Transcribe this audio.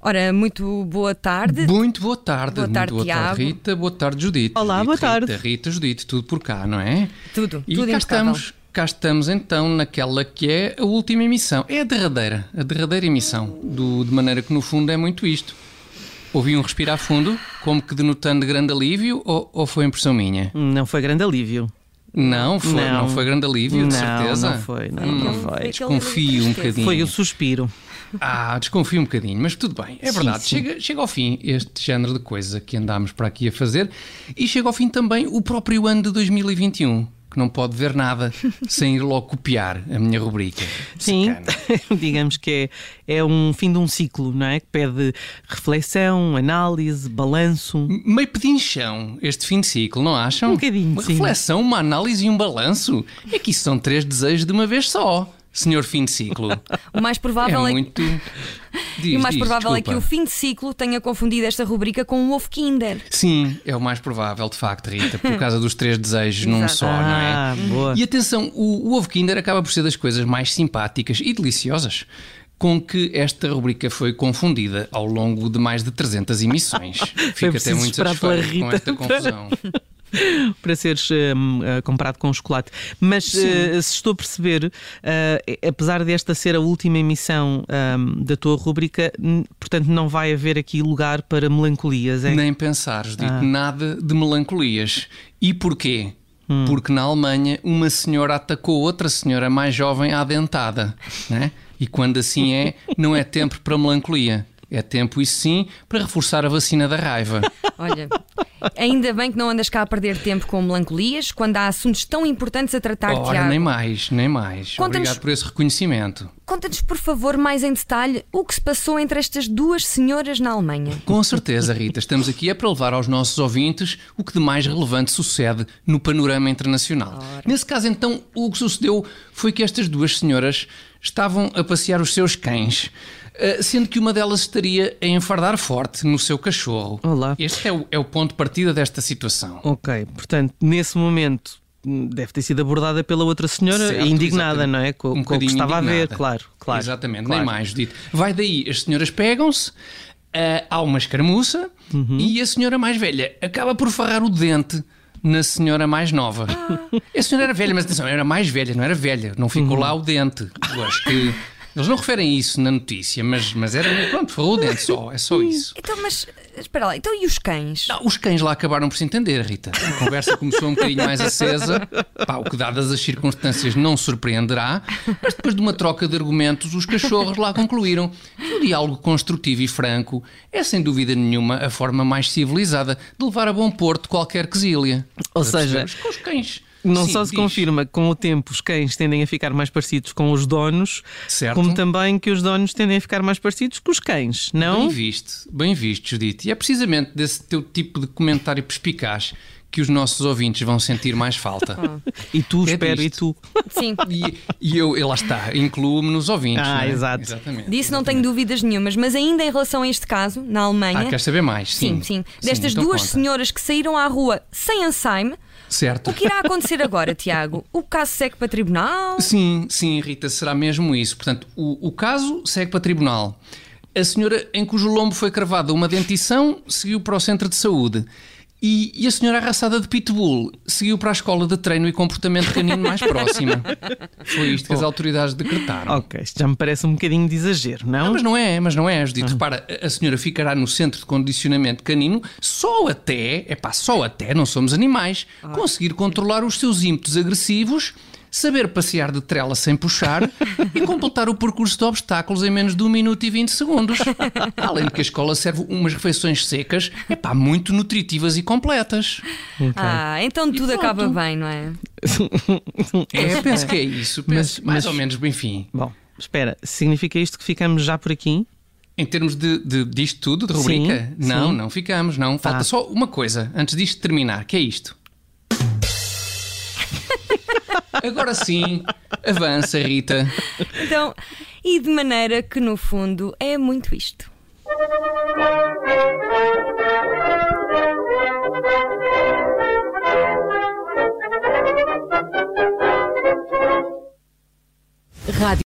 Ora, muito boa tarde. Muito boa tarde. Boa tarde, muito boa tarde, Rita. Boa tarde, Judite. Olá, Judite, boa tarde. Rita, Rita, Judite, tudo por cá, não é? Tudo, E tudo cá impecável. estamos, cá estamos então naquela que é a última emissão. É a derradeira, a derradeira emissão. Do, de maneira que no fundo é muito isto. Ouvi um respirar fundo, como que denotando grande alívio, ou, ou foi impressão minha? Não foi grande alívio. Não, foi, não. Não. foi grande alívio, de Não, certeza. não foi, não, Hum, não foi. Desconfio um bocadinho. Foi o suspiro. Ah, desconfio um bocadinho, mas tudo bem, é Sim, verdade. sim. Chega, chega ao fim este género de coisa que andámos para aqui a fazer e chega ao fim também o próprio ano de 2021, que não pode ver nada sem ir logo copiar a minha rubrica. Sim, digamos que é, é um fim de um ciclo, não é? Que pede reflexão, análise, balanço. Meio pedinchão este fim de ciclo, não acham? Um bocadinho, Uma sim. reflexão, uma análise e um balanço. É que isso são três desejos de uma vez só, senhor fim de ciclo. O mais É provável é, muito. Diz, e o mais diz, provável é que desculpa. o fim de ciclo tenha confundido esta rubrica com o ovo Kinder. Sim, é o mais provável, de facto, Rita, por causa dos três desejos num só, não é? Ah, boa. E atenção, o, o ovo Kinder acaba por ser das coisas mais simpáticas e deliciosas com que esta rubrica foi confundida ao longo de mais de 300 emissões. Fico até muito satisfeito com esta confusão. Para seres ah, comprado com chocolate. Mas ah, se estou a perceber, ah, apesar desta ser a última emissão hum, da tua rúbrica, hum, portanto não vai haver aqui lugar para melancolias, é? Nem pensar, Judite, Ah. nada de melancolias. E porquê? Hum. Porque na Alemanha uma senhora atacou outra senhora mais jovem à dentada. Né? E quando assim é, não é tempo para melancolia. É tempo, isso sim, para reforçar a vacina da raiva. Olha, ainda bem que não andas cá a perder tempo com melancolias quando há assuntos tão importantes a tratar, Ora, Tiago. nem mais, nem mais. Obrigado por esse reconhecimento. Conta-nos, por favor, mais em detalhe o que se passou entre estas duas senhoras na Alemanha. Com certeza, Rita, estamos aqui é para levar aos nossos ouvintes o que de mais relevante sucede no panorama internacional. Nesse caso, então, o que sucedeu foi que estas duas senhoras estavam a passear os seus cães, sendo que uma delas estaria a enfardar forte no seu cachorro. Olá. Este é o, é o ponto de partida desta situação. Ok, portanto, nesse momento hum, deve ter sido abordada pela outra senhora Certo, indignada, exatamente. não é? Com, Um com o que estava a ver, claro, claro. Exatamente, claro. nem mais, dito. Vai daí, as senhoras pegam-se, ah, há uma escaramuça Uhum. e a senhora mais velha acaba por farrar o dente na senhora mais nova. A senhora era velha, mas atenção, era mais velha, não era velha, não ficou Uhum. lá o dente. Eu acho que. Eles não referem isso na notícia, mas, mas era. Pronto, farrou o dente só, é só isso. Então, mas espera lá, então e os cães? Não, os cães lá acabaram por se entender, Rita. A conversa começou um bocadinho mais acesa, pá, o que dadas as circunstâncias não surpreenderá, mas depois de uma troca de argumentos, os cachorros lá concluíram que o diálogo construtivo e franco é sem dúvida nenhuma a forma mais civilizada de levar a bom porto qualquer quesilha. Ou seja, com os cães. Não Sim, só se diz. confirma que com o tempo os cães tendem a ficar mais parecidos com os donos, Certo. como também que os donos tendem a ficar mais parecidos com os cães, não? Bem visto, bem visto, Judite. E é precisamente desse teu tipo de comentário perspicaz que os nossos ouvintes vão sentir mais falta. E tu, É espero, e tu. Sim, E, e eu, e lá está, incluo-me nos ouvintes. Ah, não é? exato. Exatamente. disso não tenho dúvidas nenhumas, mas ainda em relação a este caso, na Alemanha. Ah, queres saber mais? Sim, sim. Destas então duas conta. senhoras que saíram à rua sem Alzheimer, Certo. o que irá acontecer agora, Tiago? O caso segue para tribunal? Sim, sim, Rita, será mesmo isso. Portanto, o, o caso segue para tribunal. A senhora em cujo lombo foi cravada uma dentição seguiu para o centro de saúde. E, e a senhora arraçada de pitbull seguiu para a escola de treino e comportamento canino mais próxima. Foi isto que as autoridades decretaram. Ok, isto já me parece um bocadinho de exagero, não? Não, mas não é, mas não é, Judite. Repara, a- a senhora ficará no centro de condicionamento canino só até, é pá, só até, não somos animais, conseguir controlar os seus ímpetos agressivos, saber passear de trela sem puxar e completar o percurso de obstáculos em menos de 1 minuto e 20 segundos. Além de que a escola serve umas refeições secas, é pá, muito nutritivas e completas. Ah, então tudo acaba bem, não é? É, penso que é isso, penso, Mas- mais mas- ou menos, enfim. Bom, espera, significa isto que ficamos já por aqui? Em termos de, de, disto tudo, de rubrica? Sim, não, sim. não ficamos, não. Falta Ah. só uma coisa antes disto terminar, que é isto. Agora sim, avança, Rita. Então, e de maneira que no fundo é muito isto. Rádio